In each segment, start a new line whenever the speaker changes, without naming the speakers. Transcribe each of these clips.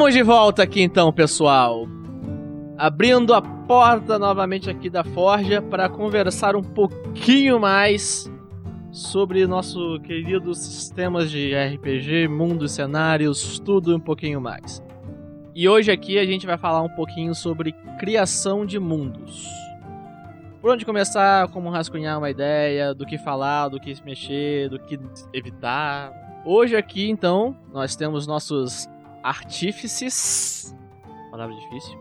Estamos de volta aqui então, pessoal. Abrindo a porta novamente aqui da Forja para conversar um pouquinho mais sobre nosso querido sistemas de RPG, mundos, cenários, tudo um pouquinho mais. E hoje aqui a gente vai falar um pouquinho sobre criação de mundos. Por onde começar, como rascunhar uma ideia, do que falar, do que mexer, do que evitar. Hoje aqui, então, nós temos nossos artífices. Palavra difícil.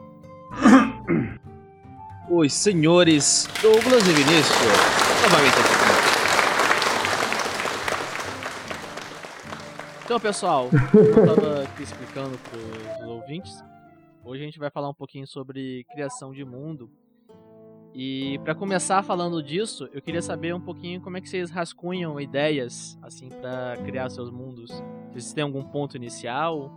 Os senhores Douglas e Vinícius. Novamente aqui comigo. Então, pessoal, eu estava aqui explicando para os ouvintes, hoje a gente vai falar um pouquinho sobre criação de mundo. E para começar falando disso, eu queria saber um pouquinho como é que vocês rascunham ideias assim para criar seus mundos. Vocês têm algum ponto inicial?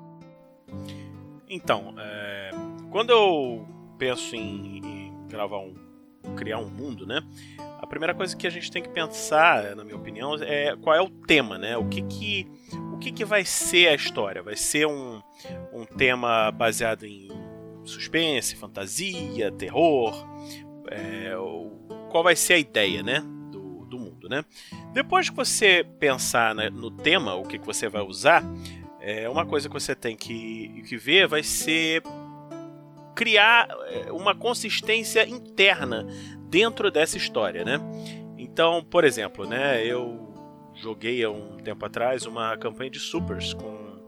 Então, é, quando eu penso em, em gravar um, criar um mundo, né? A primeira coisa que a gente tem que pensar, na minha opinião, é qual é o tema, né? O que que, o que, que vai ser a história? Vai ser um, um tema baseado em suspense, fantasia, terror? É, qual vai ser a ideia, né? Do, do mundo, né? Depois que você pensar né, no tema, o que, que você vai usar, é, uma coisa que você tem que, que ver vai ser criar é, uma consistência interna dentro dessa história, né? Então, por exemplo, né, eu joguei há um tempo atrás uma campanha de supers com,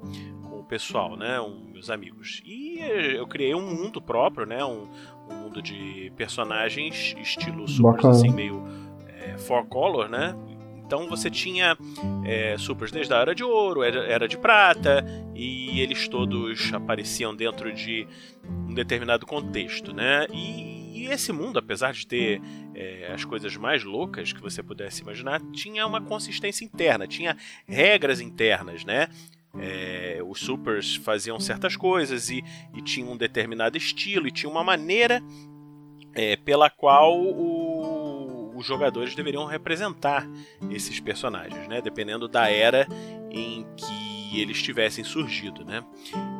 com o pessoal, né, um, meus amigos, e eu criei um mundo próprio, né, um, um mundo de personagens estilo supers
Bacana.
assim meio é, four color, né? Então você tinha é, supers desde a Era de Ouro, Era, era de Prata, e eles todos apareciam dentro de um determinado contexto, né? E, e esse mundo, apesar de ter é, as coisas mais loucas que você pudesse imaginar, tinha uma consistência interna, tinha regras internas, né? É, os supers faziam certas coisas e, e tinham um determinado estilo e tinha uma maneira é, pela qual o- os jogadores deveriam representar esses personagens, né? Dependendo da era em que eles tivessem surgido, né?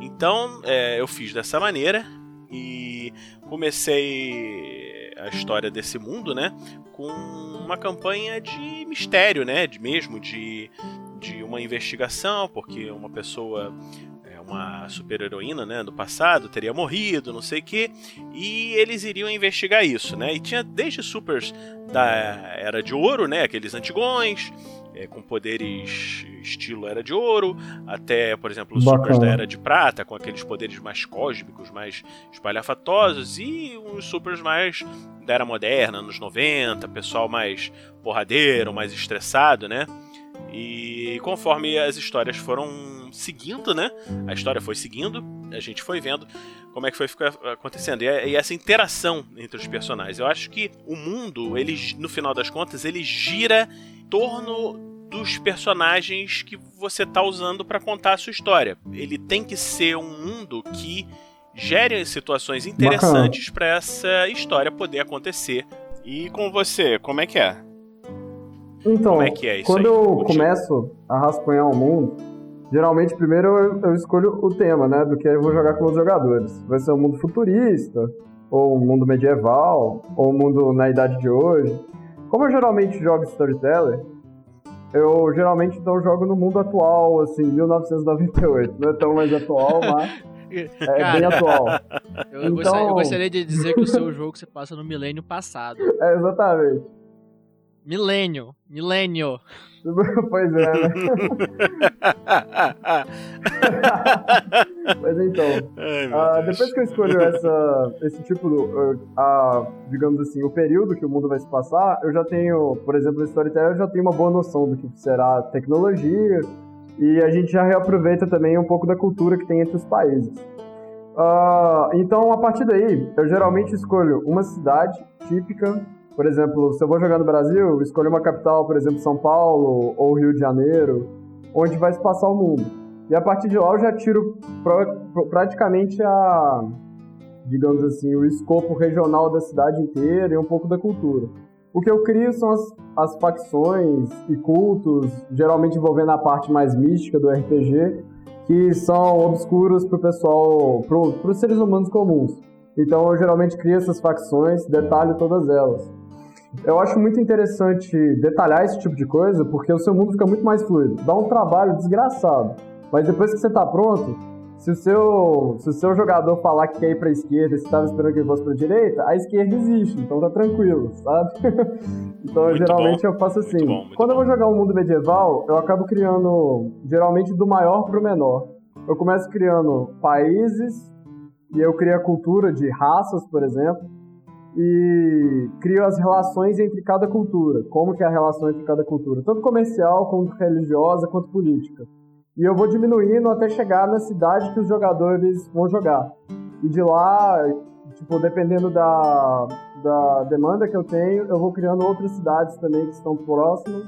Então é, eu fiz dessa maneira e comecei a história desse mundo, né? Com uma campanha de mistério, né? De mesmo de, de uma investigação, porque uma pessoa uma super-heroína, né, do passado, teria morrido, não sei o quê, e eles iriam investigar isso, né? E tinha desde supers da Era de Ouro, né, aqueles antigões, é, com poderes estilo Era de Ouro, até, por exemplo, os supers da Era de Prata, com aqueles poderes mais cósmicos, mais espalhafatosos, e os supers mais da Era Moderna, anos 90, pessoal mais porradeiro, mais estressado, né? E conforme as histórias foram seguindo, né? A história foi seguindo, a gente foi vendo como é que foi acontecendo. E, e essa interação entre os personagens. Eu acho que o mundo, ele, no final das contas, ele gira em torno dos personagens que você tá usando para contar a sua história. Ele tem que ser um mundo que gere situações interessantes para essa história poder acontecer. E com você, como é que é?
Então,
Como é que é isso
quando
aí?
eu começo a rascunhar o mundo, geralmente primeiro eu, eu escolho o tema, né, do que eu vou jogar com os jogadores. Vai ser um mundo futurista, ou um mundo medieval, ou um mundo na idade de hoje. Como eu geralmente jogo storyteller, eu geralmente então jogo no mundo atual, assim, 1998. Não é tão mais atual, mas é bem atual.
Eu,
Então-
gostaria, eu gostaria de dizer que o seu jogo se passa no milênio passado.
É, exatamente.
Milênio. Milênio.
pois é, né? Mas então,
Ai, Deus.
depois que eu escolho essa, esse tipo, do, uh, a, digamos assim, o período que o mundo vai se passar, eu já tenho, por exemplo, no Storyteller, eu já tenho uma boa noção do que será a tecnologia e a gente já reaproveita também um pouco da cultura que tem entre os países. Ah, então, a partir daí, eu geralmente escolho uma cidade típica, por exemplo, se eu vou jogar no Brasil, eu escolho uma capital, por exemplo, São Paulo ou Rio de Janeiro, onde vai se passar o mundo. E a partir de lá eu já tiro pra- pra- praticamente a, digamos assim, o escopo regional da cidade inteira e um pouco da cultura. O que eu crio são as, as facções e cultos, geralmente envolvendo a parte mais mística do RPG, que são obscuros pro pessoal, pro, pros seres humanos comuns. Então eu geralmente crio essas facções, detalho todas elas. Eu acho muito interessante detalhar esse tipo de coisa, porque o seu mundo fica muito mais fluido. Dá um trabalho desgraçado. Mas depois que você tá pronto, se o seu, se o seu jogador falar que quer ir pra esquerda e você estava esperando que ele fosse pra direita, a esquerda existe, então tá tranquilo, sabe? então muito geralmente bom. eu faço assim. Muito bom, muito Quando eu vou jogar um mundo medieval, eu acabo criando geralmente do maior pro menor. Eu começo criando países, e eu crio a cultura de raças, por exemplo, e crio as relações entre cada cultura. Como que é a relação entre cada cultura? Tanto comercial, quanto religiosa, quanto política. E eu vou diminuindo até chegar na cidade que os jogadores vão jogar. E de lá, tipo, dependendo da, da demanda que eu tenho, eu vou criando outras cidades também que estão próximas.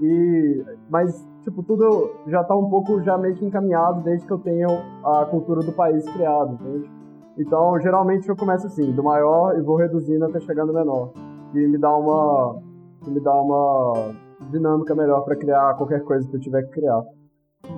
E, mas, tipo, tudo já está um pouco já meio que encaminhado desde que eu tenha a cultura do país criado, entende? Então, geralmente eu começo assim, do maior e vou reduzindo até chegar no menor. E me dá uma, me dá uma dinâmica melhor para criar qualquer coisa que eu tiver que criar.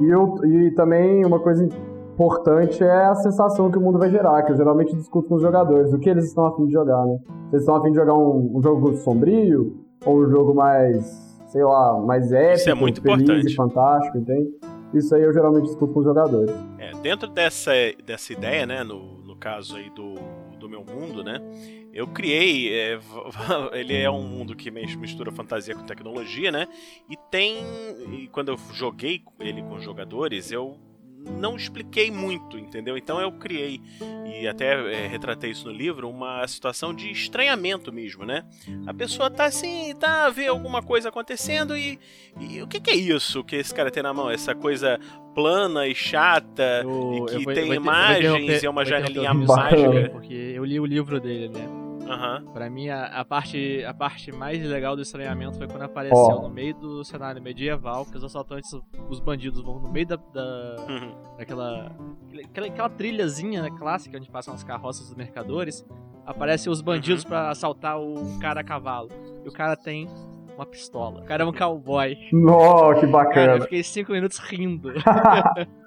E, eu, e também uma coisa importante é a sensação que o mundo vai gerar, que eu geralmente discuto com os jogadores, o que eles estão afim de jogar, né? Vocês estão afim de jogar um, um jogo sombrio ou um jogo mais, sei lá, mais épico, Isso é muito feliz importante. e fantástico, entende? Isso aí eu geralmente discuto com os jogadores.
É, dentro dessa, dessa ideia, né, no caso aí do, do meu mundo, né, eu criei. É, ele é um mundo que mistura fantasia com tecnologia, né? E tem. E quando eu joguei ele com jogadores, eu não expliquei muito, entendeu? Então eu criei, e até é, retratei isso no livro, uma situação de estranhamento mesmo, né? A pessoa tá assim, tá vê alguma coisa acontecendo e, e o que, que, é isso que esse cara tem na mão? Essa coisa plana e chata eu, e que vou, tem imagens e é uma janelinha mágica.
Porque eu li o livro dele, né?
Uhum.
Pra mim, a, a, parte, a parte mais legal do estranhamento foi quando apareceu oh. no meio do cenário medieval, que os assaltantes, os bandidos vão no meio da. da uhum. daquela. Aquela, aquela trilhazinha né, clássica onde passam as carroças dos mercadores. Aparecem os bandidos uhum. para assaltar o cara a cavalo. E o cara tem uma pistola. O cara é um cowboy.
Nossa, que bacana. Cara,
eu fiquei cinco minutos rindo.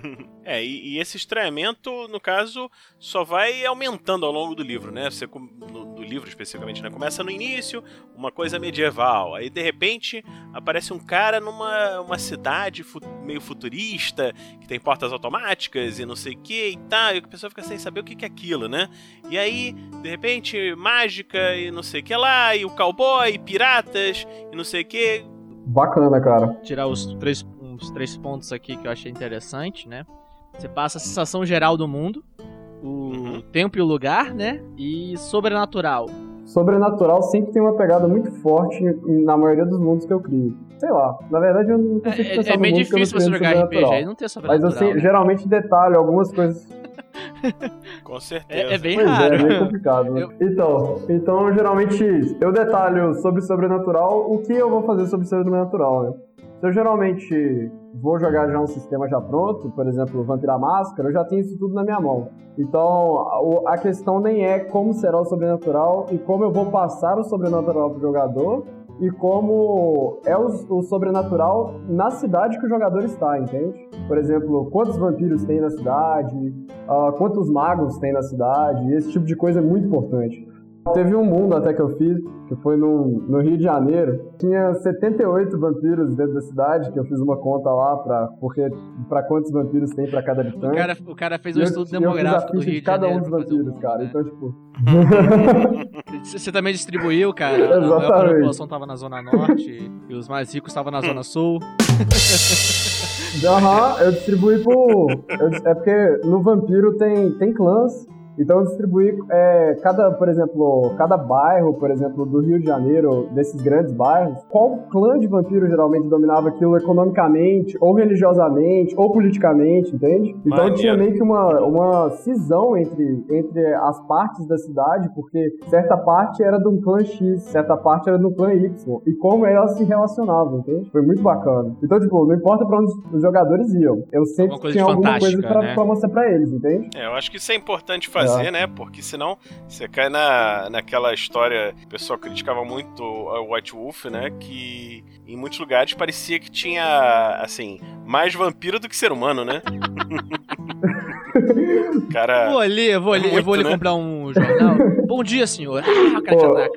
é, e, e, esse estranhamento, no caso, só vai aumentando ao longo do livro, né? Você, no, do livro especificamente, né? Começa no início, uma coisa medieval. Aí, de repente, aparece um cara numa uma cidade fu meio futurista, que tem portas automáticas e não sei o que e tal. E a pessoa fica sem saber o que, que é aquilo, né? E aí, de repente, mágica e não sei o que lá, e o cowboy, piratas e não sei o que.
Bacana, cara.
Tirar os três uns três pontos aqui que eu achei interessante, né? Você passa a sensação geral do mundo, o uhum. tempo e o lugar, né? E sobrenatural.
Sobrenatural sempre tem uma pegada muito forte na maioria dos mundos que eu crio. Sei lá, na verdade eu não consigo é,
pensar
é,
é meio difícil você jogar RPG e não ter sobrenatural.
Mas eu né? geralmente detalho algumas coisas
Com certeza.
É, é bem pois raro.
É, é bem complicado. Eu... Então, então, geralmente, eu detalho sobre sobrenatural o que eu vou fazer sobre sobrenatural, né? Se eu geralmente vou jogar já um sistema já pronto, por exemplo, Vampira Máscara, eu já tenho isso tudo na minha mão. Então, a questão nem é como será o sobrenatural e como eu vou passar o sobrenatural pro jogador e como é o, o sobrenatural na cidade que o jogador está, entende? Por exemplo, quantos vampiros tem na cidade, uh, quantos magos tem na cidade, esse tipo de coisa é muito importante. Teve um mundo até que eu fiz, que foi no, no Rio de Janeiro. Tinha 78 vampiros dentro da cidade, que eu fiz uma conta lá pra, porque, pra quantos vampiros tem pra cada habitante.
O cara, o cara fez um estudo demográfico do Rio de, de
cada
um
dos vampiros, cara. Né? Então, tipo...
Você também distribuiu, cara. Exatamente. A população tava na Zona Norte e os mais ricos estavam na Zona Sul.
Aham, uhum, eu distribuí por... Eu, é porque no vampiro tem, tem clãs então distribuir é, cada, por exemplo, cada bairro, por exemplo, do Rio de Janeiro, desses grandes bairros, qual clã de vampiro geralmente dominava aquilo economicamente, ou religiosamente, ou politicamente, entende? Então Mania. tinha meio que uma, uma cisão entre, entre as partes da cidade, porque certa parte era de um clã X, certa parte era do clã Y, e como elas se relacionavam, entende? Foi muito bacana. Então, tipo, não importa pra onde os jogadores iam, eu sempre tinha alguma coisa pra, né? pra, mostrar pra eles, entende?
É, eu acho que isso é importante fazer fazer, né? Porque senão você cai na, naquela história. O pessoal criticava muito a White Wolf, né? Que em muitos lugares parecia que tinha, assim, mais vampiro do que ser humano, né? cara.
Vou ali, eu vou ali,
Muito,
eu vou ali
né?
comprar um jornal. Bom dia, senhor. Ah, o cara.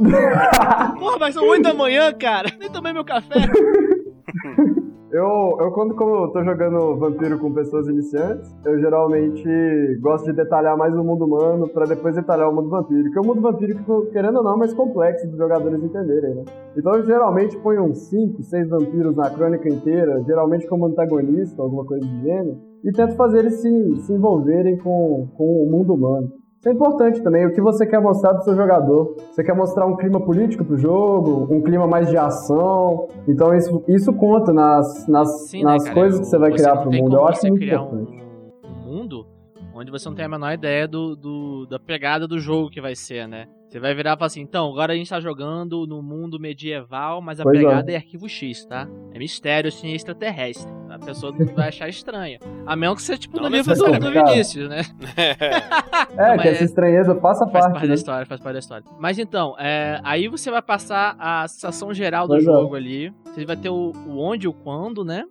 Porra, mas são 8 da manhã, cara. Nem tomei meu café.
Eu, eu quando como eu tô jogando vampiro com pessoas iniciantes, eu geralmente gosto de detalhar mais o mundo humano pra depois detalhar o mundo vampírico. Porque o mundo vampírico, querendo ou não, é mais complexo dos jogadores entenderem, né? Então eu geralmente ponho uns 5, 6 vampiros na crônica inteira, geralmente como antagonista, alguma coisa do gênero, e tento fazer eles se, se envolverem com, com o mundo humano. Isso é importante também, o que você quer mostrar do seu jogador. Você quer mostrar um clima político pro jogo, um clima mais de ação. Então isso, isso conta nas, nas,
Sim, né,
nas
cara?
coisas que você vai criar
não
pro mundo. Eu acho
você
muito
criar
importante.
um, um mundo onde você não tem a menor ideia do, do- da pegada do jogo que vai ser, né? Você vai virar e falar assim, então, agora a gente tá jogando no mundo medieval, mas a
Pois é.
pegada é. arquivo X, tá? É mistério, assim, extraterrestre. A pessoa não vai achar estranho. A menos que seja tipo
Não
no livro do, do. Vinícius, né?
É, que
é-
essa estranheza faça
Faz
parte,
parte da
né?
história, faz parte da história. Mas então, é, aí você vai passar a sensação geral do
Pois é.
jogo ali. Você vai ter o, o onde e o quando, né?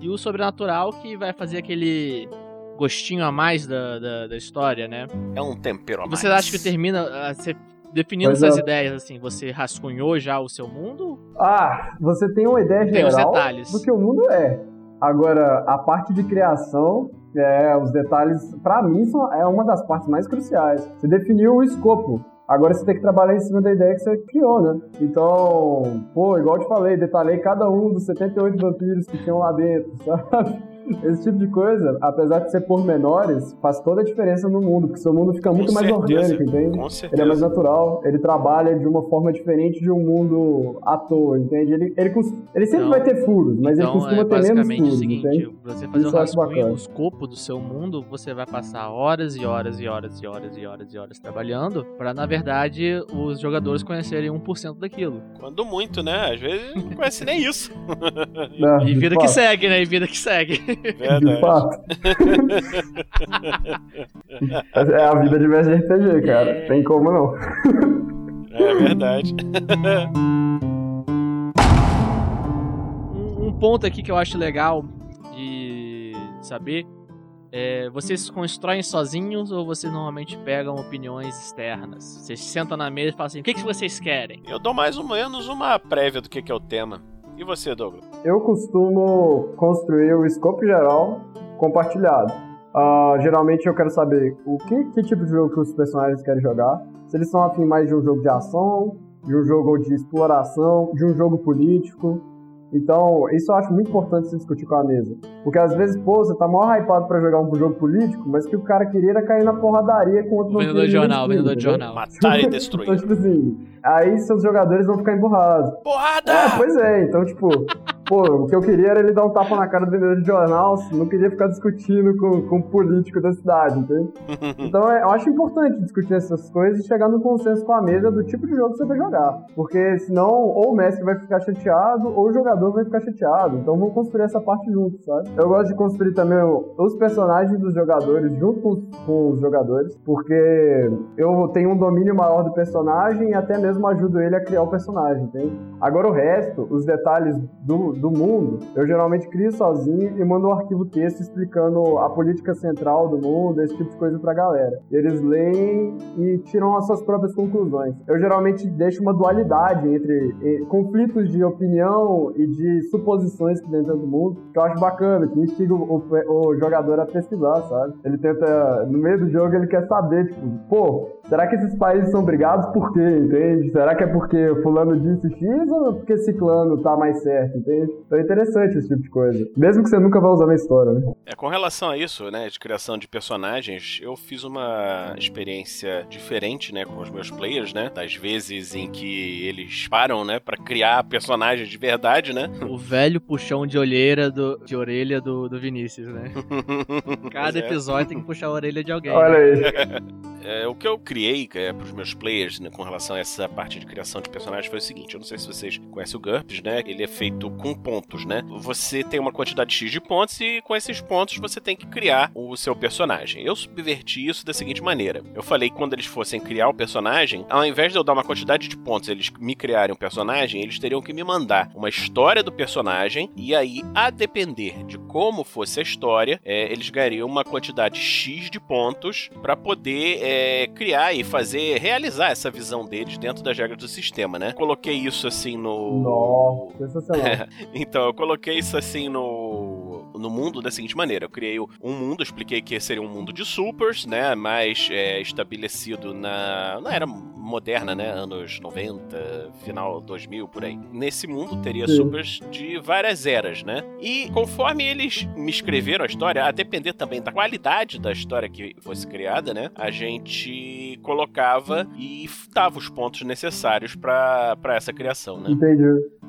E o sobrenatural que vai fazer aquele gostinho a mais da, da, da história, né?
É um tempero a mais.
você acha que termina ah, você definindo
Pois
suas
é.
ideias, assim, você rascunhou já o seu mundo?
Ah, você tem uma ideia
Tem os
geral
detalhes.
do que o mundo é. Agora, a parte de criação, é, os detalhes, pra mim, são, é uma das partes mais cruciais. Você definiu o escopo. Agora você tem que trabalhar em cima da ideia que você criou, né? Então, pô, igual eu te falei, detalhei cada um dos 78 vampiros que tinham lá dentro, sabe? Esse tipo de coisa, apesar de ser pormenores, faz toda a diferença no mundo, porque seu mundo fica muito
Com
mais
certeza,
orgânico, entende?
Com
Ele
certeza.
é mais natural, ele trabalha de uma forma diferente de um mundo à toa, entende? Ele, ele, ele sempre
Então-
vai ter furos, mas
então
ele costuma
é
ter menos furos, entende?
Você fazer
Isso
um rascunho,
bacana.
o escopo do seu mundo, você vai passar horas e horas e horas e horas e horas e horas trabalhando pra, na verdade, os jogadores conhecerem 1% daquilo.
Quando muito, né? Às vezes não conhece nem isso.
É,
E
de
vida que segue, né? E vida que segue.
De
Verdade.
fato. é a vida de mestre de RPG, cara. Tem como não.
É verdade.
Um ponto aqui que eu acho legal de saber é, vocês constroem sozinhos ou vocês normalmente pegam opiniões externas? Vocês sentam na mesa e falam assim, o que, que vocês querem?
Eu dou mais ou menos uma prévia do que que é o tema. E você, Douglas?
Eu costumo construir o escopo geral compartilhado. Ah, geralmente eu quero saber o que, que tipo de jogo que os personagens querem jogar. Se eles são afim mais de um jogo de ação, de um jogo de exploração, de um jogo político. Então, isso eu acho muito importante se discutir com a mesa. Porque às vezes, pô, você tá mó hypado pra jogar um jogo político, mas o que o cara queria era cair na porradaria com outro
Vendedor de jornal, vendedor de jornal.
Matar e
Então,
destruir.
tipo assim, aí seus jogadores vão ficar emburrados.
Porrada!
É, pois é, então, tipo, pô, o que eu queria era ele dar um tapa na cara do vendedor de jornal, não queria ficar discutindo com, com o político da cidade, entende? Então é, eu acho importante discutir essas coisas e chegar num consenso com a mesa do tipo de jogo que você vai jogar. Porque senão, ou o mestre vai ficar chateado, ou o jogador vai ficar chateado. Então vamos construir essa parte junto, sabe? Eu gosto de construir também os personagens dos jogadores junto com com os jogadores, porque eu tenho um domínio maior do personagem e até mesmo ajudo ele a criar o personagem, entende? Agora o resto, os detalhes do, do mundo, eu geralmente crio sozinho e mando um arquivo texto explicando a política central do mundo, esse tipo de coisa pra galera. Eles leem e tiram as suas próprias conclusões. Eu geralmente deixo uma dualidade entre conflitos de opinião e de suposições que dentro do mundo, que eu acho bacana, que instiga o, o- o jogador a pesquisar, sabe? Ele tenta, no meio do jogo, ele quer saber, tipo, pô, será que esses países são brigados por quê, entende? Será que é porque fulano disse X ou porque ciclano tá mais certo, entende? Então é interessante esse tipo de coisa. Mesmo que você nunca vai usar na história, né?
É, com relação a isso, né, de criação de personagens, eu fiz uma experiência diferente, né, com os meus players, né, das vezes em que eles param, né, pra criar personagens de verdade, né.
O velho puxão de olheira do, de orelha do, do Vinícius, né? Cada
é.
episódio tem que puxar a orelha de alguém.
Olha
né?
aí.
É, o que eu criei é, para os meus players né, com relação a essa parte de criação de personagens foi o seguinte: eu não sei se vocês conhecem o GURPS, né? Ele é feito com com pontos, né? Você tem uma quantidade X de pontos e com esses pontos você tem que criar o seu personagem. Eu subverti isso da seguinte maneira. Eu falei que quando eles fossem criar o personagem, ao invés de eu dar uma quantidade de pontos, eles me criarem um personagem, eles teriam que me mandar uma história do personagem e aí, a depender de como fosse a história, é, eles ganhariam uma quantidade X de pontos para poder é, criar e fazer, realizar essa visão deles dentro das regras do sistema, né? Coloquei isso assim no.
Nossa, sensacional.
Então, eu coloquei isso assim no, no mundo da seguinte maneira: eu criei um mundo, expliquei que seria um mundo de supers, né? Mais é, estabelecido na, na era moderna, né? Anos 90, final 2000, por aí. Nesse mundo teria
Sim.
supers de várias eras, né? E conforme eles me escreveram a história, a depender também da qualidade da história que fosse criada, né? A gente colocava e dava os pontos necessários para essa criação, né?
Entendi.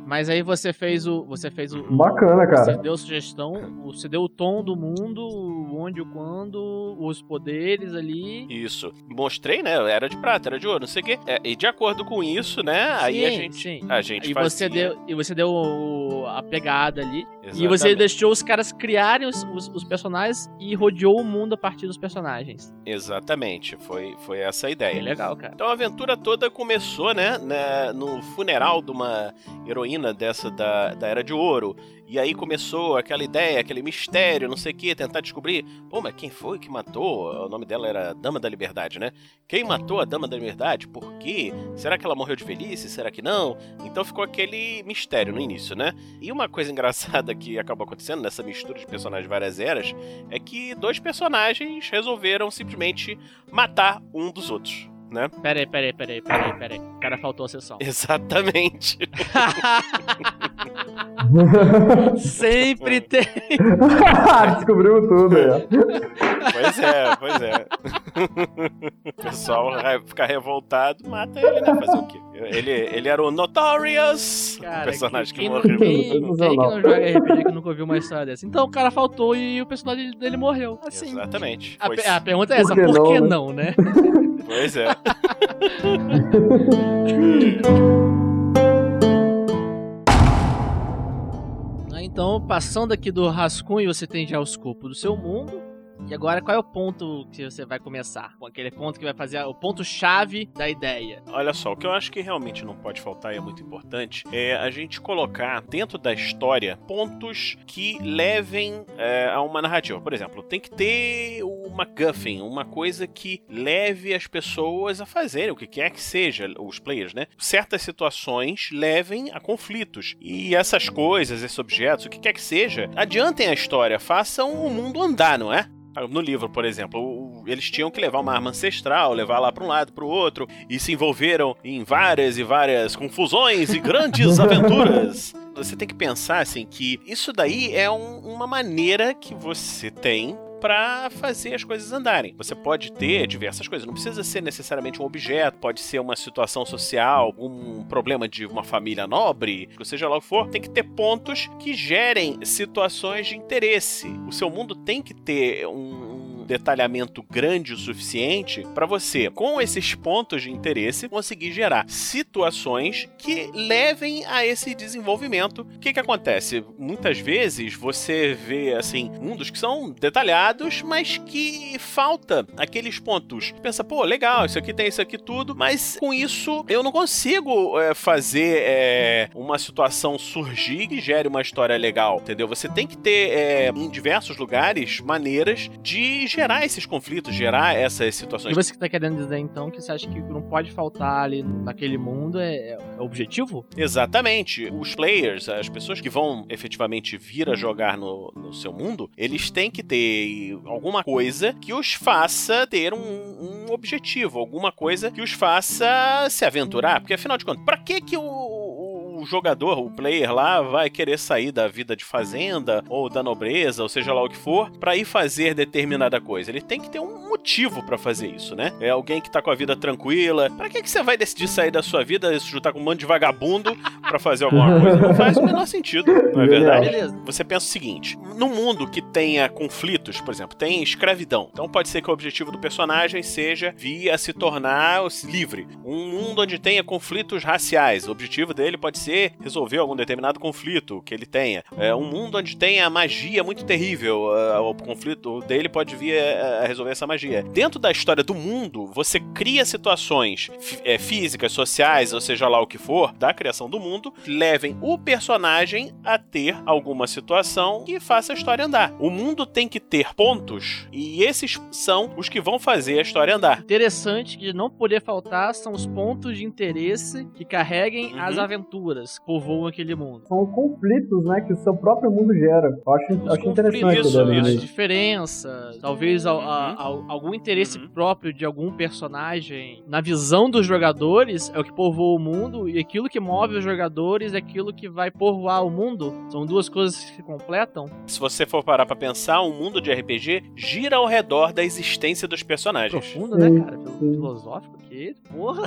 Mas aí você fez o. Você fez o.
Bacana,
Você
cara.
deu sugestão, você deu o tom do mundo, o onde, o quando, os poderes ali.
Isso. Mostrei, né? Era de prata, era de ouro, não sei o quê. É, e de acordo com isso, né? aí a
Sim,
gente.
sim.
A gente
E
fazia...
você deu, e você deu o- a pegada ali. E você
Exatamente.
deixou os caras criarem os, os- os personagens e rodeou o mundo a partir dos personagens.
Exatamente. Foi, foi essa a ideia.
Bem legal, cara.
Então a aventura toda começou, né, né, no funeral de uma heroína dessa da, da Era de Ouro. E aí começou aquela ideia, aquele mistério, não sei o que, tentar descobrir. Pô, mas quem foi que matou? O nome dela era Dama da Liberdade, né? Quem matou a Dama da Liberdade? Por quê? Será que ela morreu de velhice? Será que não? Então ficou aquele mistério no início, né? E uma coisa engraçada que acabou acontecendo nessa mistura de personagens de várias eras é que dois personagens resolveram simplesmente matar um dos outros. Né?
Peraí, peraí, peraí, peraí, peraí. O cara faltou a sessão.
Exatamente.
Sempre tem.
Descobriu tudo aí. ó.
Pois é, pois é. O pessoal vai ficar revoltado, mata ele, né? Fazer o quê? Ele, ele era o Notorious, o
Cara,
personagem que,
quem,
morreu.
Quem, quem que não joga RPG que nunca ouviu uma história dessa? Então o cara faltou e o personagem dele morreu. Assim.
Exatamente.
A, a pergunta é essa,
Por que
por que
não,
não, né?
Pois é.
Então, passando aqui do rascunho, você tem já o escopo do seu mundo. E agora, qual é o ponto que você vai começar? Com aquele ponto que vai fazer o ponto-chave da ideia.
Olha só, o que eu acho que realmente não pode faltar e é muito importante é a gente colocar dentro da história pontos que levem é, a uma narrativa. Por exemplo, tem que ter o MacGuffin, uma coisa que leve as pessoas a fazerem o que quer que seja, os players, né? Certas situações levem a conflitos. E essas coisas, esses objetos, o que quer que seja, adiantem a história, façam o mundo andar, não é? No livro, por exemplo, eles tinham que levar uma arma ancestral, levar lá para um lado, para o outro, e se envolveram em várias e várias confusões e grandes aventuras. Você tem que pensar assim que isso daí é um- uma maneira que você tem para fazer as coisas andarem. Você pode ter diversas coisas, não precisa ser necessariamente um objeto, pode ser uma situação social, um problema de uma família nobre, ou seja lá o que for, tem que ter pontos que gerem situações de interesse. O seu mundo tem que ter um um detalhamento grande o suficiente para você, com esses pontos de interesse, conseguir gerar situações que levem a esse desenvolvimento. O que que acontece? Muitas vezes você vê assim mundos que são detalhados, mas que falta aqueles pontos. Pensa, pô, legal, isso aqui tem isso aqui tudo, mas com isso eu não consigo é, fazer é, uma situação surgir que gere uma história legal, entendeu? Você tem que ter é, em diversos lugares maneiras de gerar esses conflitos, gerar essas
E
situações.
você que tá querendo dizer então que você acha que não pode faltar ali naquele mundo é, é objetivo?
Exatamente. Os players, as pessoas que vão efetivamente vir a jogar no, no seu mundo, eles têm que ter alguma coisa que os faça ter um, um objetivo, alguma coisa que os faça se aventurar. Porque afinal de contas, pra que que o, o jogador, o player lá, vai querer sair da vida de fazenda ou da nobreza, ou seja lá o que for, pra ir fazer determinada coisa? Ele tem que ter um motivo pra fazer isso, né? É alguém que tá com a vida tranquila. Pra que que você vai decidir sair da sua vida e se juntar com um monte de vagabundo pra fazer alguma coisa? Não faz o menor sentido, não é verdade?
Beleza.
Você pensa o seguinte: num mundo que tenha conflitos, por exemplo, tem escravidão. Então pode ser que o objetivo do personagem seja vir a se tornar livre. Um mundo onde tenha conflitos raciais. O objetivo dele pode ser fazer resolver algum determinado conflito que ele tenha. É um mundo onde tenha magia muito terrível. Uh, o conflito dele pode vir a, a, resolver essa magia. Dentro da história do mundo, você cria situações é, físicas, sociais, ou seja lá o que for, da criação do mundo, levem o personagem a ter alguma situação que faça a história andar. O mundo tem que ter pontos e esses são os que vão fazer a história andar.
Interessante que não poder faltar são os pontos de interesse que carreguem uhum. as aventuras que povoam aquele mundo.
São conflitos, né, que o seu próprio mundo gera. Eu acho,
os
acho interessante.
Isso, isso. diferença, talvez uhum. a, a, algum interesse uhum. próprio de algum personagem na visão dos jogadores é o que povoa o mundo e aquilo que move os jogadores é aquilo que vai povoar o mundo. São duas coisas que se completam.
Se você for parar para pensar, um mundo de RPG gira ao redor da existência dos personagens.
Profundo, né, cara? Filosófico que, porra.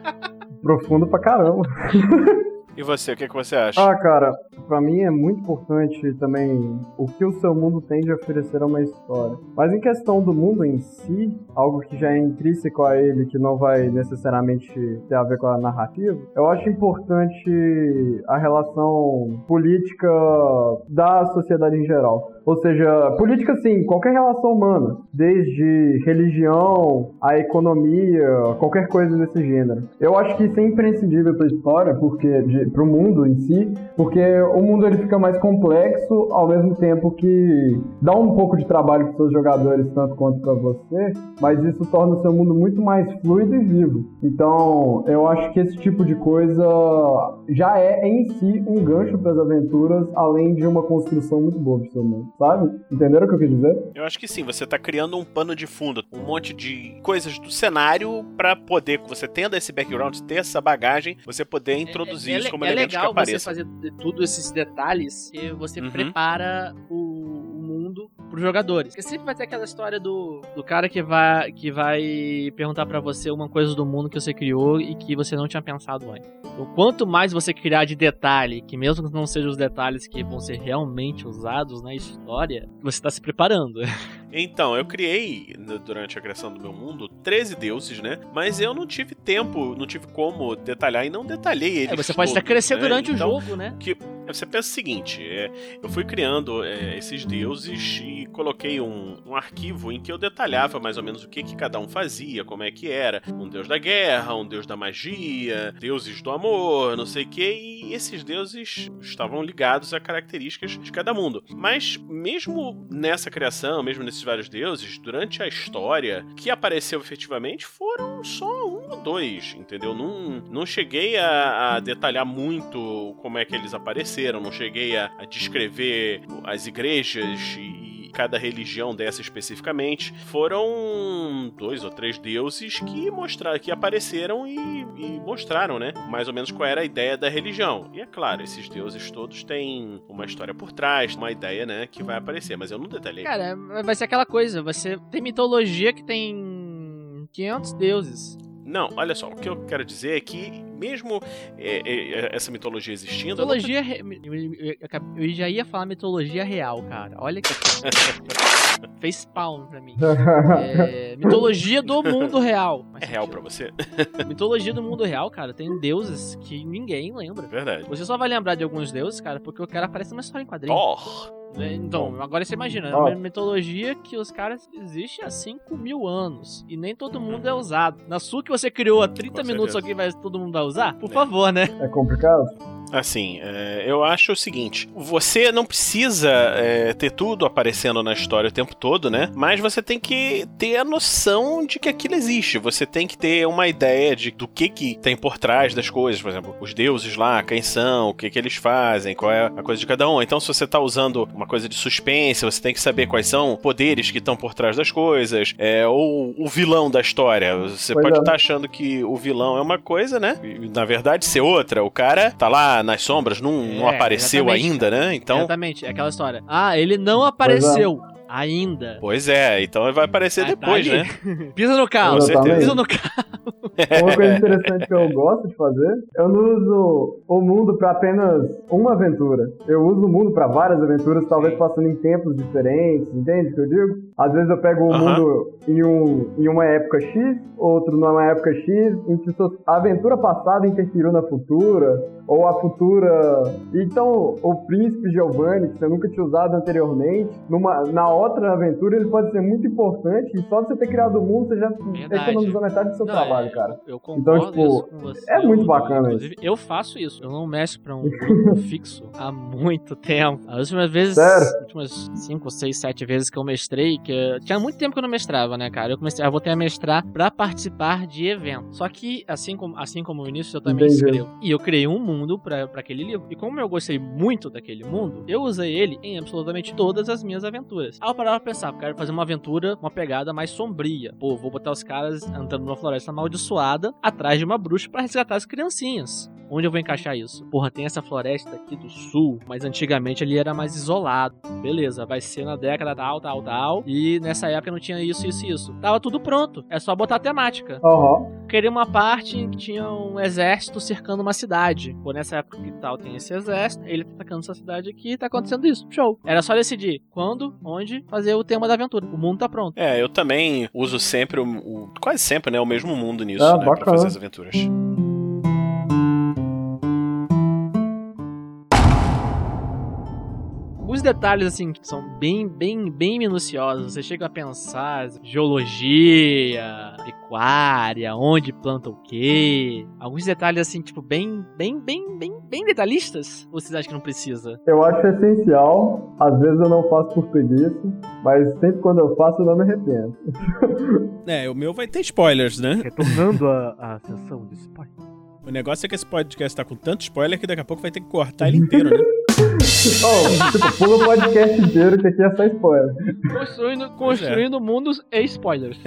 Profundo pra caramba.
E você, o que, que você acha?
Ah, cara, para mim é muito importante também o que o seu mundo tem de oferecer a uma história. Mas em questão do mundo em si, algo que já é intrínseco a ele, que não vai necessariamente ter a ver com a narrativa, eu acho importante a relação política da sociedade em geral. Ou seja, política sim, qualquer relação humana, desde religião a economia, qualquer coisa desse gênero. Eu acho que isso é imprescindível para a história, porque para o mundo em si, porque o mundo ele fica mais complexo ao mesmo tempo que dá um pouco de trabalho para seus jogadores tanto quanto para você, mas isso torna o seu mundo muito mais fluido e vivo. Então, eu acho que esse tipo de coisa já é em si um gancho para as aventuras, além de uma construção muito boa para o seu mundo sabe? Entenderam o que eu quis dizer?
Eu acho que sim, você tá criando um pano de fundo, um monte de coisas do cenário para poder, você tendo esse background, ter essa bagagem, você poder introduzir é, é, isso como é elementos que apareçam.
É legal você fazer tudo esses detalhes e você uhum. prepara o pros jogadores. Porque sempre vai ter aquela história do, do cara que vai, que vai perguntar para você uma coisa do mundo que você criou e que você não tinha pensado antes. Então, quanto mais você criar de detalhe, que mesmo que não sejam os detalhes que vão ser realmente usados na história, você tá se preparando.
Então, eu criei, durante a criação do meu mundo, 13 deuses, né? Mas eu não tive tempo, não tive como detalhar e não detalhei eles. É,
você pode
todos,
até crescer
né?
durante
então,
o jogo, né?
Que, você pensa o seguinte: é, eu fui criando é, esses deuses e coloquei um, um, arquivo em que eu detalhava mais ou menos o que, que cada um fazia, como é que era. Um deus da guerra, um deus da magia, deuses do amor, não sei o que, e esses deuses estavam ligados a características de cada mundo. Mas mesmo nessa criação, mesmo nesses vários deuses, durante a história, que apareceu efetivamente foram só um ou dois, entendeu? Não, não cheguei a, a detalhar muito como é que eles apareceram, não cheguei a, a descrever as igrejas e cada religião dessa especificamente, foram dois ou três deuses que mostraram, que apareceram e, e, mostraram, né? Mais ou menos qual era a ideia da religião. E é claro, esses deuses todos têm uma história por trás, uma ideia, né, que vai aparecer, mas eu não detalhei.
Cara, vai ser aquela coisa, você tem mitologia que tem 500 deuses.
Não, olha só, o que eu quero dizer é que, mesmo é, é, essa mitologia existindo.
Mitologia. Eu, eu, já ia falar mitologia real, cara. Olha que. Fez spawn pra mim. É, mitologia do mundo real.
é real pra você?
mitologia do mundo real, cara, tem deuses que ninguém lembra.
Verdade.
Você só vai lembrar de alguns deuses, cara, porque o cara aparece numa história em quadrinho.
Thor!
Né? Então, agora você imagina, é uma mitologia que os caras existem há 5 mil anos. E nem todo mundo é usado. Na sua que você criou há 30 Com minutos aqui, vai todo mundo vai usar? Por é. favor, né?
É complicado?
Assim, é, eu acho o seguinte: você não precisa é, ter tudo aparecendo na história o tempo todo, né? Mas você tem que ter a noção de que aquilo existe. Você tem que ter uma ideia de do que que tem por trás das coisas. Por exemplo, os deuses lá, quem são, o que que eles fazem, qual é a coisa de cada um. Então, se você tá usando uma coisa de suspense, você tem que saber quais são poderes que estão por trás das coisas, é, ou o vilão da história. Você pois pode estar é. tá achando que o vilão é uma coisa, né? E, na verdade, ser outra. O cara tá lá nas sombras, não, é, não apareceu ainda, né? Então...
Exatamente, é aquela história. Ah, ele não é. apareceu. Ainda.
Pois é, então ele vai aparecer ah, depois, tá né?
Pisa no carro, pisa no carro.
Uma coisa interessante que eu gosto de fazer, eu não uso o mundo para apenas uma aventura. Eu uso o mundo para várias aventuras, talvez passando em tempos diferentes, entende o que eu digo? Às vezes eu pego o uh -huh. mundo em, um, em uma época X, outro numa época X, em que a aventura passada interferiu na futura, ou a futura. Então, o príncipe Giovanni, que você nunca tinha usado anteriormente, numa, na outra aventura ele pode ser muito importante e só de você ter criado o mundo você já
Verdade.
economizou metade do seu
Não,
trabalho,
é,
cara.
Eu concordo
Então, tipo,
isso com você.
é muito
Eu-
bacana
Inclusive, eu faço isso. Eu não mexo pra um grupo fixo há muito tempo. As últimas vezes,
Sério?
as últimas 5, 6, 7 vezes que eu mestrei, que eu- tinha muito tempo que eu não mestrava, né, cara? Eu comecei, eu voltei a mestrar pra participar de eventos. Só que, assim como, assim como o Vinícius, eu também
Entendi.
escrevo. E eu criei um mundo pra, pra aquele livro. E como eu gostei muito daquele mundo, eu usei ele em absolutamente todas as minhas aventuras. Aí eu parava pra pensar, eu quero fazer uma aventura, uma pegada mais sombria. Pô, vou botar os caras andando numa floresta amaldiçoada atrás de uma bruxa pra resgatar as criancinhas. Onde eu vou encaixar isso? Porra, tem essa floresta aqui do sul, mas antigamente ali era mais isolado. Beleza, vai ser na década tal, tal, tal. E nessa época não tinha isso, isso e isso. Tava tudo pronto. É só botar a temática.
Aham.
Queria uma parte em que tinha um exército cercando uma cidade. Pô, nessa época que tal tem esse exército, ele tá atacando essa cidade aqui e tá acontecendo isso. Show. Era só decidir quando, onde fazer o tema da aventura. O mundo tá pronto.
É, eu também uso sempre o, o- quase sempre, né, o mesmo mundo nisso,
Ah,
né, pra
bacana.
fazer as aventuras.
Alguns detalhes, assim, que são bem, bem, bem minuciosos. Você chega a pensar geologia, pecuária, onde planta o quê. Alguns detalhes, assim, tipo, bem, bem, bem, bem, bem detalhistas. Ou vocês acham que não precisa?
Eu acho essencial, às vezes eu não faço por preguiça, mas sempre quando eu faço eu não me arrependo.
É, o meu vai ter spoilers, né?
Retornando a, a sessão de spoiler.
O negócio é que esse podcast tá com tanto spoiler que daqui a pouco vai ter que cortar ele inteiro, né?
Oh, tipo, pula o podcast inteiro que aqui é só spoiler.
Construindo, construindo mundos e spoilers.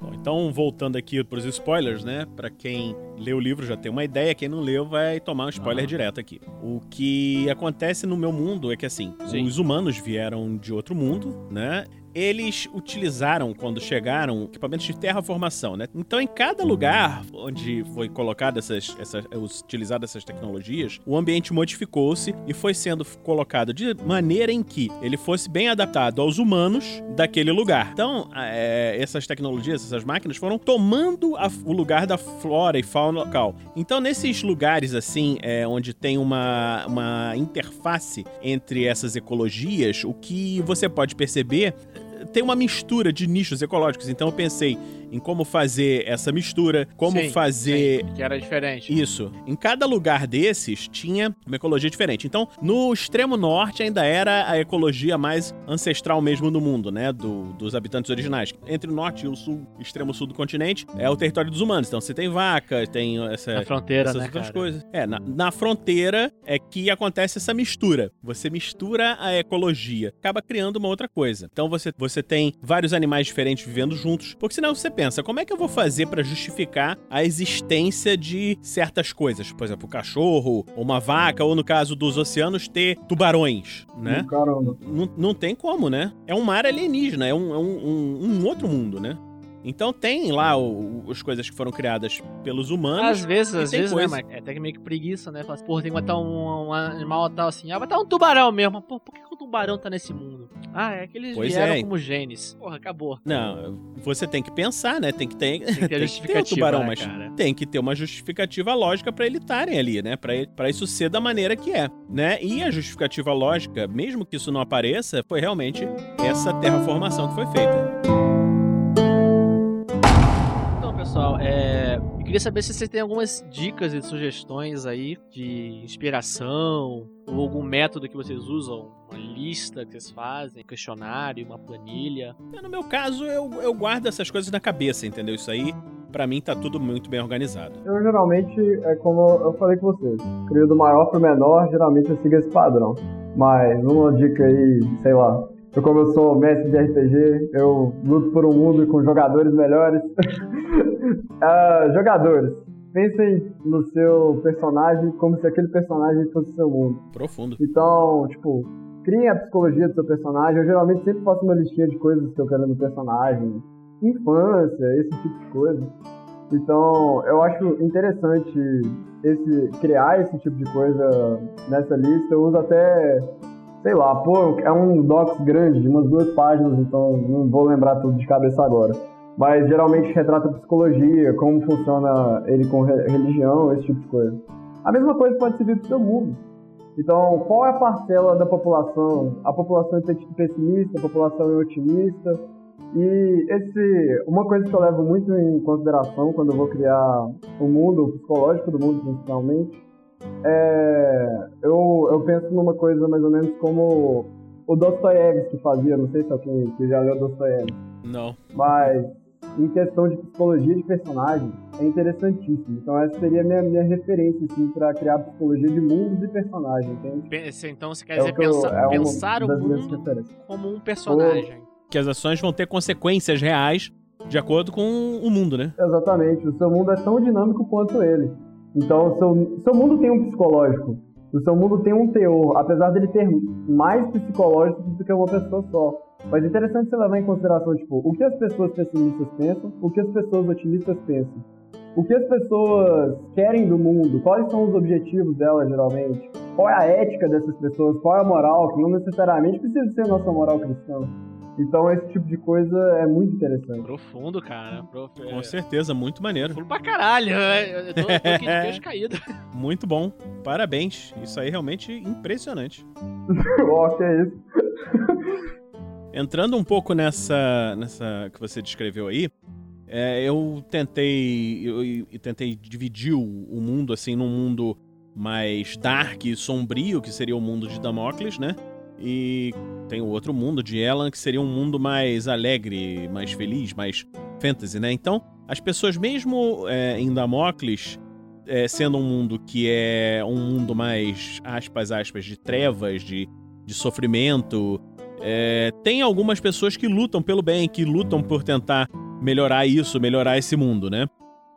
Bom, então, voltando aqui pros spoilers, né? Pra quem leu o livro já tem uma ideia, quem não leu vai tomar um spoiler direto aqui. O que acontece no meu mundo é que, assim,
Sim.
os humanos vieram de outro mundo, né? Eles utilizaram, quando chegaram, equipamentos de terraformação, né? Então, em cada lugar onde foi colocado essas, essas, utilizadas essas tecnologias, o ambiente modificou-se e foi sendo colocado de maneira em que ele fosse bem adaptado aos humanos daquele lugar. Então, é, essas tecnologias, essas máquinas foram tomando a- o lugar da flora e fauna local. Então, nesses lugares assim, é, onde tem uma, uma interface entre essas ecologias, o que você pode perceber tem uma mistura de nichos ecológicos. Então, eu pensei em como fazer essa mistura, como
Sim,
fazer
sim, que era diferente.
isso. Em cada lugar desses tinha uma ecologia diferente. Então, no extremo norte ainda era a ecologia mais ancestral mesmo do mundo, né? Do- dos habitantes originais. Entre o norte e o sul, extremo sul do continente, é o território dos humanos. Então, você tem vaca, tem essa,
Na fronteira,
essas
né,
outras
cara?
coisas. É, na, na fronteira é que acontece essa mistura. Você mistura a ecologia, acaba criando uma outra coisa. Então você, você tem vários animais diferentes vivendo juntos. Porque senão você pensa, como é que eu vou fazer pra justificar a existência de certas coisas? Por exemplo, o cachorro, ou uma vaca, ou no caso dos oceanos, ter tubarões, né?
Caramba.
Não, não tem como, né? É um mar alienígena, é um, é um, um- um outro mundo, né? Então tem lá o- o- as coisas que foram criadas pelos humanos.
Às vezes, às vezes, né,
coisa.
mas é até que meio que preguiça, né? Fala assim, porra, tem que matar um, um animal tal assim. Ah, vai estar um tubarão mesmo. Pô, por que, que o tubarão tá nesse mundo? Ah, é que eles
Pois
vieram
é.
como genes. Porra, acabou.
Não, você tem que pensar, né? Tem que ter,
Tem que ter
tem que ter o tubarão,
né,
mas
cara?
tem que ter uma justificativa lógica pra ele estarem ali, né? Pra isso ser da maneira que é, né? E a justificativa lógica, mesmo que isso não apareça, foi realmente essa terraformação que foi feita.
Então, pessoal, é... eu queria saber se vocês têm algumas dicas e sugestões aí de inspiração ou algum método que vocês usam, uma lista que vocês fazem, um questionário, uma planilha.
No meu caso, eu, eu guardo essas coisas na cabeça, entendeu? Isso aí, pra mim, tá tudo muito bem organizado.
Eu geralmente, é como eu falei com vocês, crio do maior pro menor, geralmente eu sigo esse padrão. Mas uma dica aí, sei lá, eu como eu sou mestre de RPG, eu luto por um mundo com jogadores melhores. Ah, jogadores, pensem no seu personagem como se aquele personagem fosse seu mundo.
Profundo.
Então, tipo, criem a psicologia do seu personagem. Eu geralmente sempre faço uma listinha de coisas que eu quero no personagem. Infância, esse tipo de coisa. Então, eu acho interessante esse criar esse tipo de coisa nessa lista. Eu uso até, sei lá, pô, é um docs grande, de umas duas páginas, então não vou lembrar tudo de cabeça agora. Mas geralmente retrata psicologia, como funciona ele com re- religião, esse tipo de coisa. A mesma coisa pode servir para o seu mundo. Então, qual é a parcela da população? A população é pessimista, a população é otimista. E esse, uma coisa que eu levo muito em consideração quando eu vou criar o mundo, o psicológico do mundo principalmente, é, eu, eu penso numa coisa mais ou menos como o Dostoiévski fazia, não sei se alguém que já leu Dostoiévski.
Não.
Mas em questão de psicologia de personagem, é interessantíssimo. Então essa seria a minha, minha referência, assim, pra criar psicologia de mundos e personagens, entende?
Então você quer é dizer pensar, eu, é pensar o mundo como um personagem.
Que as ações vão ter consequências reais de acordo com o mundo, né?
Exatamente. O seu mundo é tão dinâmico quanto ele. Então, o seu, seu mundo tem um psicológico. O seu mundo tem um teor, apesar dele ter mais psicológico do que uma pessoa só. Mas é interessante você levar em consideração, tipo, o que as pessoas pessimistas pensam, o que as pessoas otimistas pensam. O que as pessoas querem do mundo, quais são os objetivos delas, geralmente. Qual é a ética dessas pessoas, qual é a moral, que não necessariamente precisa ser nossa moral cristã. Então esse tipo de coisa é muito interessante.
Profundo, cara. Prof...
Com certeza, muito maneiro.
Profundo pra caralho. Eu tô, tô aqui de queijo caído.
Muito bom. Parabéns. Isso aí é realmente impressionante.
Ó, oh, que é isso.
Entrando um pouco nessa, nessa que você descreveu aí, é, eu tentei eu, eu, tentei dividir o, o mundo assim num mundo mais dark e sombrio, que seria o mundo de Damocles, né? E tem o outro mundo de Elan, que seria um mundo mais alegre, mais feliz, mais fantasy, né? Então, as pessoas, mesmo é, em Damocles, é, sendo um mundo que é um mundo mais, aspas, aspas, de trevas, de, de sofrimento, é, tem algumas pessoas que lutam pelo bem, que lutam por tentar melhorar isso, melhorar esse mundo, né?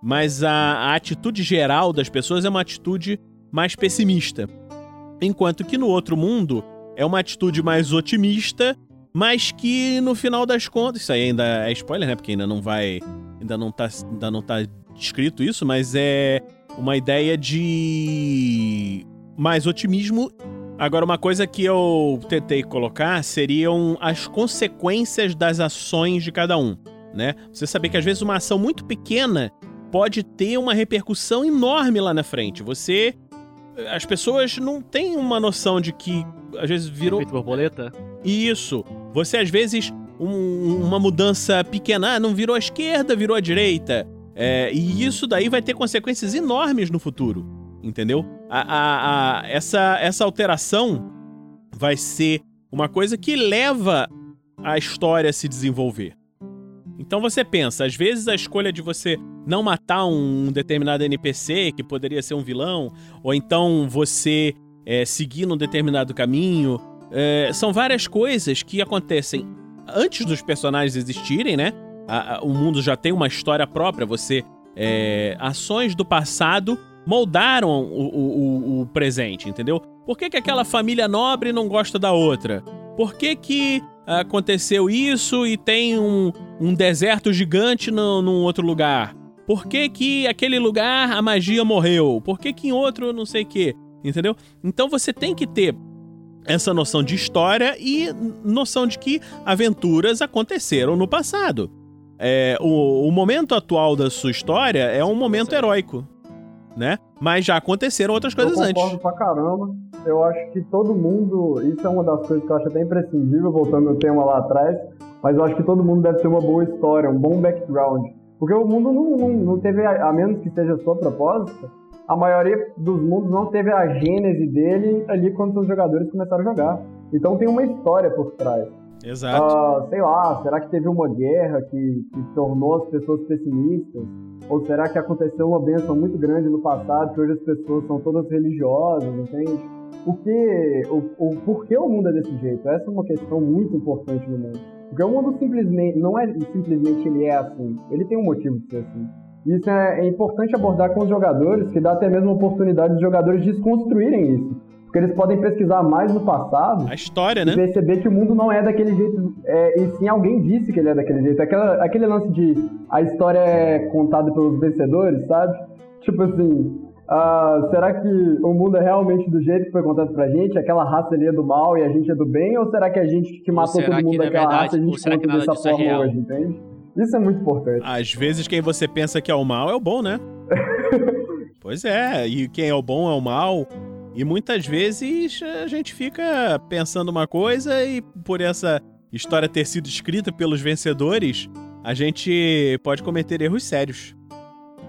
Mas a, a atitude geral das pessoas é uma atitude mais pessimista. Enquanto que no outro mundo, é uma atitude mais otimista, mas que no final das contas, isso aí ainda é spoiler, né? Porque ainda não vai, ainda não tá, ainda não tá escrito isso, mas é uma ideia de mais otimismo. Agora, uma coisa que eu tentei colocar seriam as consequências das ações de cada um, né? Você saber que às vezes uma ação muito pequena pode ter uma repercussão enorme lá na frente. Você as pessoas não têm uma noção de que às vezes virou.
Efeito borboleta?
Isso. Você às vezes. Um, uma mudança pequena, ah, não virou à esquerda, virou à direita. É, e isso daí vai ter consequências enormes no futuro. Entendeu? A, a, a, essa, essa alteração vai ser uma coisa que leva a história a se desenvolver. Então você pensa, às vezes a escolha de você não matar um determinado NPC que poderia ser um vilão, ou então você é, seguir num determinado caminho, é, são várias coisas que acontecem antes dos personagens existirem, né? A, a, o mundo já tem uma história própria, você. É, ações do passado moldaram o, o, o, presente, entendeu? Por que, que aquela família nobre não gosta da outra? Por que, que aconteceu isso e tem um, um deserto gigante no, num outro lugar? Por que, que aquele lugar a magia morreu? Por que, que em outro não sei o quê? Entendeu? Então você tem que ter essa noção de história e noção de que aventuras aconteceram no passado. É, o, o momento atual da sua história é um momento heróico, né? Mas já aconteceram outras coisas
eu
antes.
pra caramba eu acho que todo mundo, isso é uma das coisas que eu acho até imprescindível, voltando ao tema lá atrás, mas eu acho que todo mundo deve ter uma boa história, um bom background. Porque o mundo não, não, não teve, a, a menos que seja a sua proposta, a maioria dos mundos não teve a gênese dele ali quando os jogadores começaram a jogar. Então tem uma história por trás.
Exato.
Uh, sei lá, será que teve uma guerra que, que tornou as pessoas pessimistas? Ou será que aconteceu uma benção muito grande no passado que hoje as pessoas são todas religiosas, entende? o que, o, o porquê o mundo é desse jeito. Essa é uma questão muito importante no mundo. Porque o mundo simplesmente não é simplesmente ele é assim. Ele tem um motivo de ser assim. Isso é, é importante abordar com os jogadores, que dá até mesmo a oportunidade dos jogadores desconstruírem isso. Porque eles podem pesquisar mais no passado.
A história, né?
E perceber que o mundo não é daquele jeito. É, e sim alguém disse que ele é daquele jeito. Aquela, aquele lance de a história é contada pelos vencedores, sabe? Tipo assim, Uh, será que o mundo é realmente do jeito que foi contado pra gente? Aquela raça ali é do mal e a gente é do bem? Ou será que a gente que matou todo mundo daquela verdade, raça a gente conta dessa é forma é hoje, entende? Isso é muito importante.
Às vezes quem você pensa que é o mal é o bom, né? Pois é, e quem é o bom é o mal. E muitas vezes a gente fica pensando uma coisa e por essa história ter sido escrita pelos vencedores, a gente pode cometer erros sérios.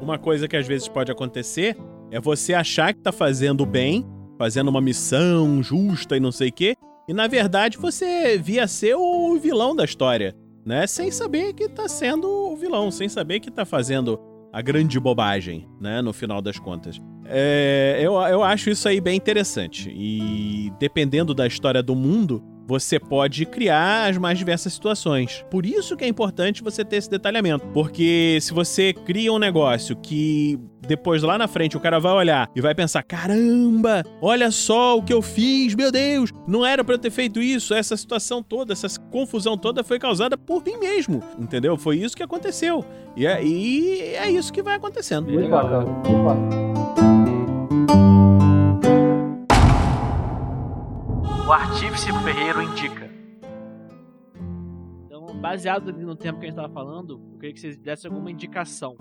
Uma coisa que às vezes pode acontecer é você achar que tá fazendo bem, fazendo uma missão justa e não sei o quê, e na verdade você via ser o vilão da história, né? Sem saber que tá sendo o vilão, sem saber que tá fazendo a grande bobagem, né? No final das contas. É, eu, eu acho isso aí bem interessante. E dependendo da história do mundo, você pode criar as mais diversas situações. Por isso que é importante você ter esse detalhamento. Porque se você cria um negócio que depois lá na frente o cara vai olhar e vai pensar: caramba, olha só o que eu fiz, meu Deus, não era para eu ter feito isso. Essa situação toda, essa confusão toda foi causada por mim mesmo, entendeu? Foi isso que aconteceu. E é, e é isso que vai acontecendo.
Muito bacana, muito bacana.
O Artífice Ferreiro indica. Então, baseado no tempo que a gente estava falando, eu queria que vocês dessem alguma indicação.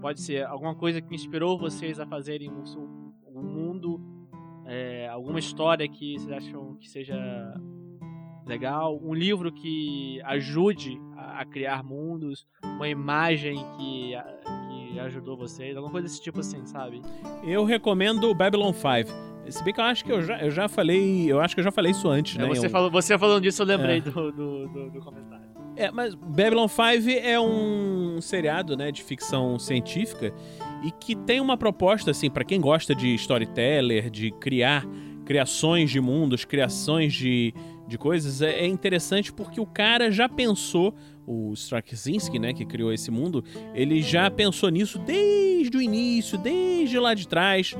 Pode ser alguma coisa que inspirou vocês a fazerem um, um mundo, é, alguma história que vocês acham que seja legal, um livro que ajude a, a criar mundos, uma imagem que, ajudou vocês, alguma coisa desse tipo assim, sabe?
Eu recomendo Babylon 5. Se bem que eu acho que eu já, eu já falei. Eu acho que eu já falei isso antes,
É,
né?
você,
Eu-
falou, você falando disso, eu lembrei
É.
do, do, do, do comentário.
É, mas Babylon 5 é um seriado, né, de ficção científica e que tem uma proposta, assim, pra quem gosta de storyteller, de criar criações de mundos, criações de, de coisas, é, é interessante porque o cara já pensou, o Straczynski, né, que criou esse mundo, ele já pensou nisso desde o início, desde lá de trás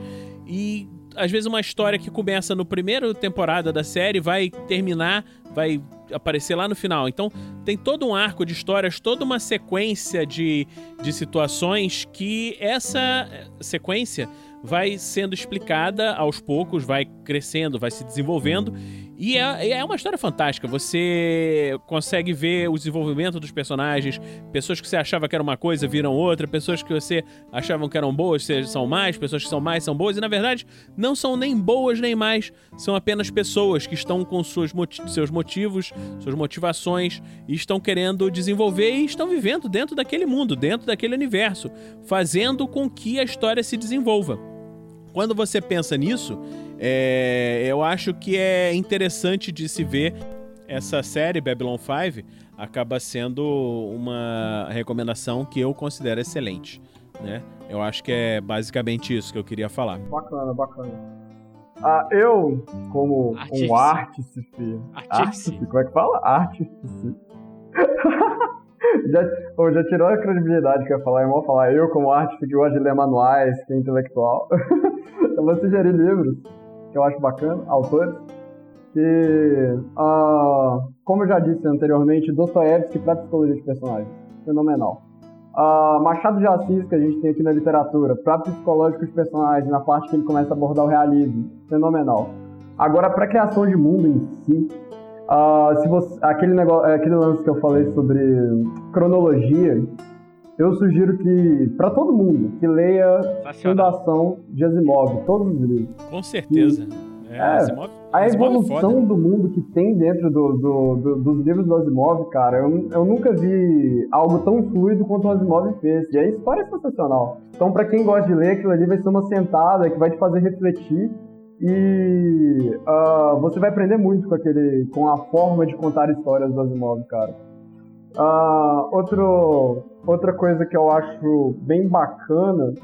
e às vezes uma história que começa no primeiro temporada da série vai terminar, vai aparecer lá no final. Então tem todo um arco de histórias, toda uma sequência de, de situações que essa sequência vai sendo explicada aos poucos, vai crescendo, vai se desenvolvendo. E é, é uma história fantástica. Você consegue ver o desenvolvimento dos personagens, pessoas que você achava que era uma coisa viram outra, pessoas que você achavam que eram boas são mais, pessoas que são mais são boas, e na verdade não são nem boas nem mais, são apenas pessoas que estão com moti- seus motivos, suas motivações e estão querendo desenvolver e estão vivendo dentro daquele mundo, dentro daquele universo, fazendo com que a história se desenvolva. Quando você pensa nisso, é, eu acho que é interessante de se ver essa série Babylon 5 acaba sendo uma recomendação que eu considero excelente, né? Eu acho que é basicamente isso que eu queria falar.
Bacana, bacana. Ah, eu, como
Artífice.
um artífice.
Artífice.
Como é que fala? Artífice. já, já tirou a credibilidade que eu ia falar. Eu vou falar, eu, como artífice que gosta de ler manuais, que é intelectual. eu vou sugerir livros que eu acho bacana, autores. Que, ah, como eu já disse anteriormente, Dostoiévski para psicologia de personagens. Fenomenal. Ah, Machado de Assis, que a gente tem aqui na literatura, para psicológico de personagens, na parte que ele começa a abordar o realismo. Fenomenal. Agora, para criação de mundo em si, ah, se você, aquele, negócio, aquele lance que eu falei sobre cronologia, eu sugiro que, para todo mundo, que leia. Fundação de Asimov, todos os livros.
Com certeza. É,
É,
Asimov-
A
é
evolução do mundo que tem dentro do, do- do- dos livros do Asimov, cara, eu, eu nunca vi algo tão fluido quanto o Asimov fez. E a história é sensacional. Então, pra quem gosta de ler, aquilo ali vai ser uma sentada que vai te fazer refletir. E ah, você vai aprender muito com, aquele, com a forma de contar histórias do Asimov, cara. Ah, outro, outra coisa que eu acho bem bacana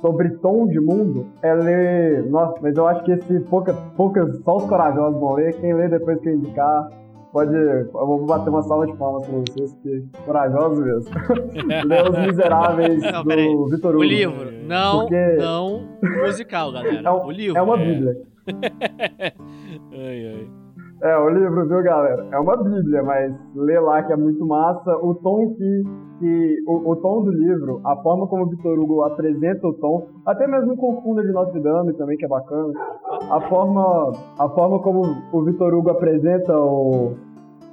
sobre tom de mundo é ler. Nossa, mas eu acho que esse pouca, poucas, só os corajosos vão ler. Quem lê depois que eu indicar, pode. Eu vou bater uma salva de palmas pra vocês, porque corajosos mesmo. Ler Os Miseráveis
Não,
do Vitor
O
Hugo.
livro, não,
Porque-
não musical, galera.
É um-
o livro.
É uma bíblia.
Ai, ai.
É, o livro, viu, galera? É uma bíblia, mas lê lá que é muito massa. O tom que. que o, o tom do livro, a forma como o Vitor Hugo apresenta o tom, até mesmo Confunda de Notre Dame também, que é bacana. A forma, a forma como o Vitor Hugo apresenta o,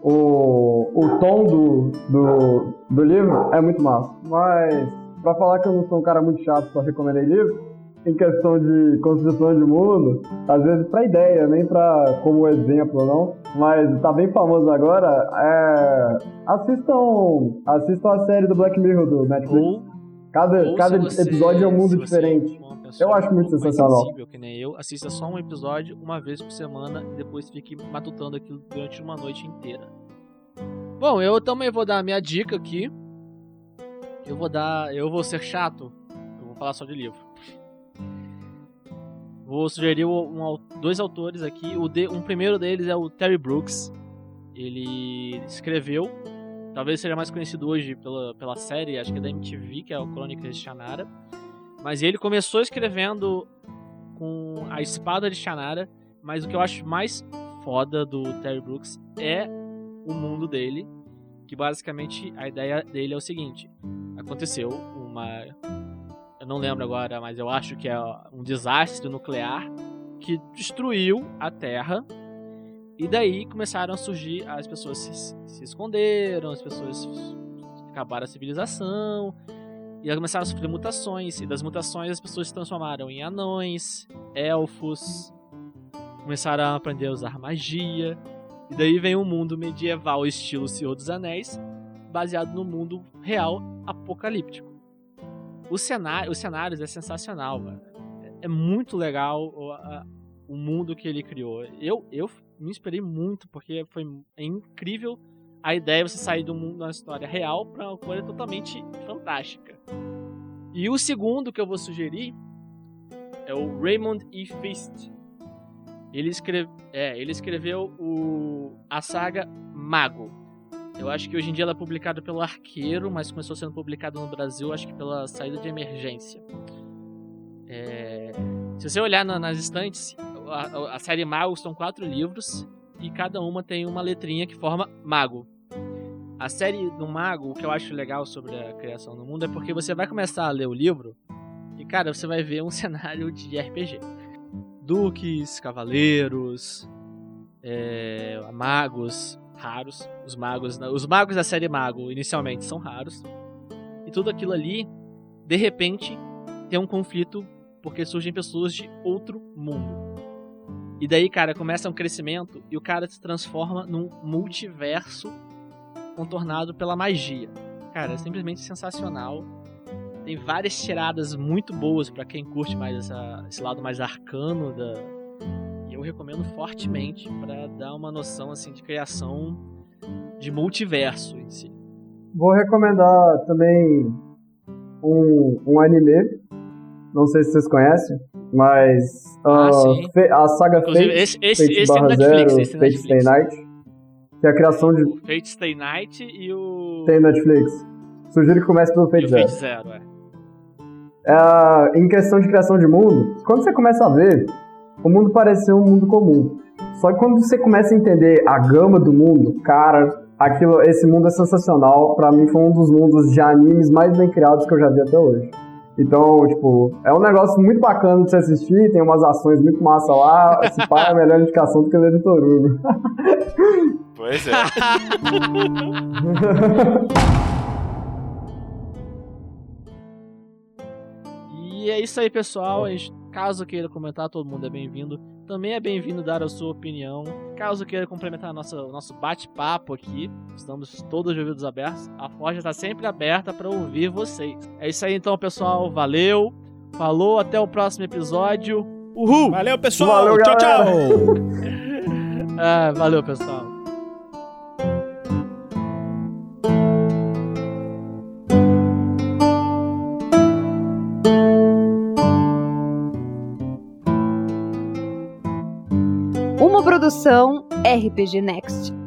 o, o tom do, do, do livro é muito massa. Mas pra falar que eu não sou um cara muito chato, só recomendei livro, em questão de construção de mundo, às vezes pra ideia, nem pra como exemplo, não. Mas tá bem famoso agora. É... Assistam, assistam a série do Black Mirror do Netflix. Ou, cada ou cada episódio é um mundo diferente. eu acho muito sensacional.
Sensível, que nem eu, assista só um episódio uma vez por semana e depois fique matutando aquilo durante uma noite inteira. Bom, eu também vou dar a minha dica aqui. Eu vou dar. Eu vou ser chato. Eu vou falar só de livro. Vou sugerir um, dois autores aqui. O de, um primeiro deles é o Terry Brooks. Ele escreveu, talvez seja mais conhecido hoje pela, pela série, acho que é da MTV, que é o Crônicas de Shannara. Mas ele começou escrevendo com a espada de Shannara. Mas o que eu acho mais foda do Terry Brooks é o mundo dele, que basicamente a ideia dele é o seguinte: aconteceu uma eu não lembro agora, mas eu acho que é um desastre nuclear que destruiu a Terra. E daí começaram a surgir, as pessoas se, se esconderam, as pessoas acabaram a civilização, e começaram a sofrer mutações, e das mutações as pessoas se transformaram em anões, elfos, começaram a aprender a usar magia, e daí vem um mundo medieval estilo Senhor dos Anéis, baseado no mundo real apocalíptico. O cenário, os cenários é sensacional, mano. É, é muito legal o, a, o mundo que ele criou. Eu, eu me inspirei muito, porque foi é incrível a ideia de você sair do mundo da história real para uma coisa totalmente fantástica. E o segundo que eu vou sugerir é o Raymond E. Feast. Ele, escreve, é, ele escreveu o, a saga Mago. Eu acho que hoje em dia ela é publicada pelo Arqueiro, mas começou sendo publicada no Brasil, acho que pela saída de emergência. É... Se você olhar na, nas estantes, a, a, série Mago são quatro livros e cada uma tem uma letrinha que forma Mago. A série do Mago, o que eu acho legal sobre a criação do mundo é porque você vai começar a ler o livro e, cara, você vai ver um cenário de RPG duques, cavaleiros, é, magos raros. Os magos, os magos da série Mago inicialmente são raros. E tudo aquilo ali, de repente, tem um conflito porque surgem pessoas de outro mundo. E daí, cara, começa um crescimento e o cara se transforma num multiverso contornado pela magia. Cara, é simplesmente sensacional. Tem várias tiradas muito boas para quem curte mais essa, esse lado mais arcano da. Recomendo fortemente para dar uma noção assim de criação de multiverso em si.
Vou recomendar também um, um anime. Não sei se vocês conhecem, mas
ah,
uh, a saga
Inclusive,
Fate,
esse, esse, Fate esse é Netflix,
Zero, esse é Fate Stay Night, que é a criação de...
O Fate Stay Night e o...
Tem Netflix. Sugiro que comece pelo Fate Zero.
Fate Zero, é
é, em questão de criação de mundo, quando você começa a ver, o mundo parece ser um mundo comum. Só que quando você começa a entender a gama do mundo, cara, aquilo, esse mundo é sensacional. Para mim foi um dos mundos de animes mais bem criados que eu já vi até hoje. Então, tipo, é um negócio muito bacana de se assistir, tem umas ações muito massa lá. Esse pai é a melhor indicação do que o Editor Hugo.
Pois é.
E é isso aí, pessoal. Caso queira comentar, todo mundo é bem-vindo. Também é bem-vindo dar a sua opinião. Caso queira complementar nossa, o nosso bate-papo aqui, estamos todos de ouvidos abertos. A Forja está sempre aberta para ouvir vocês. É isso aí, então, pessoal. Valeu. Falou, até o próximo episódio. Uhul!
Valeu, pessoal! Valeu, tchau, tchau!
ah, valeu, pessoal.
Produção RPG Next.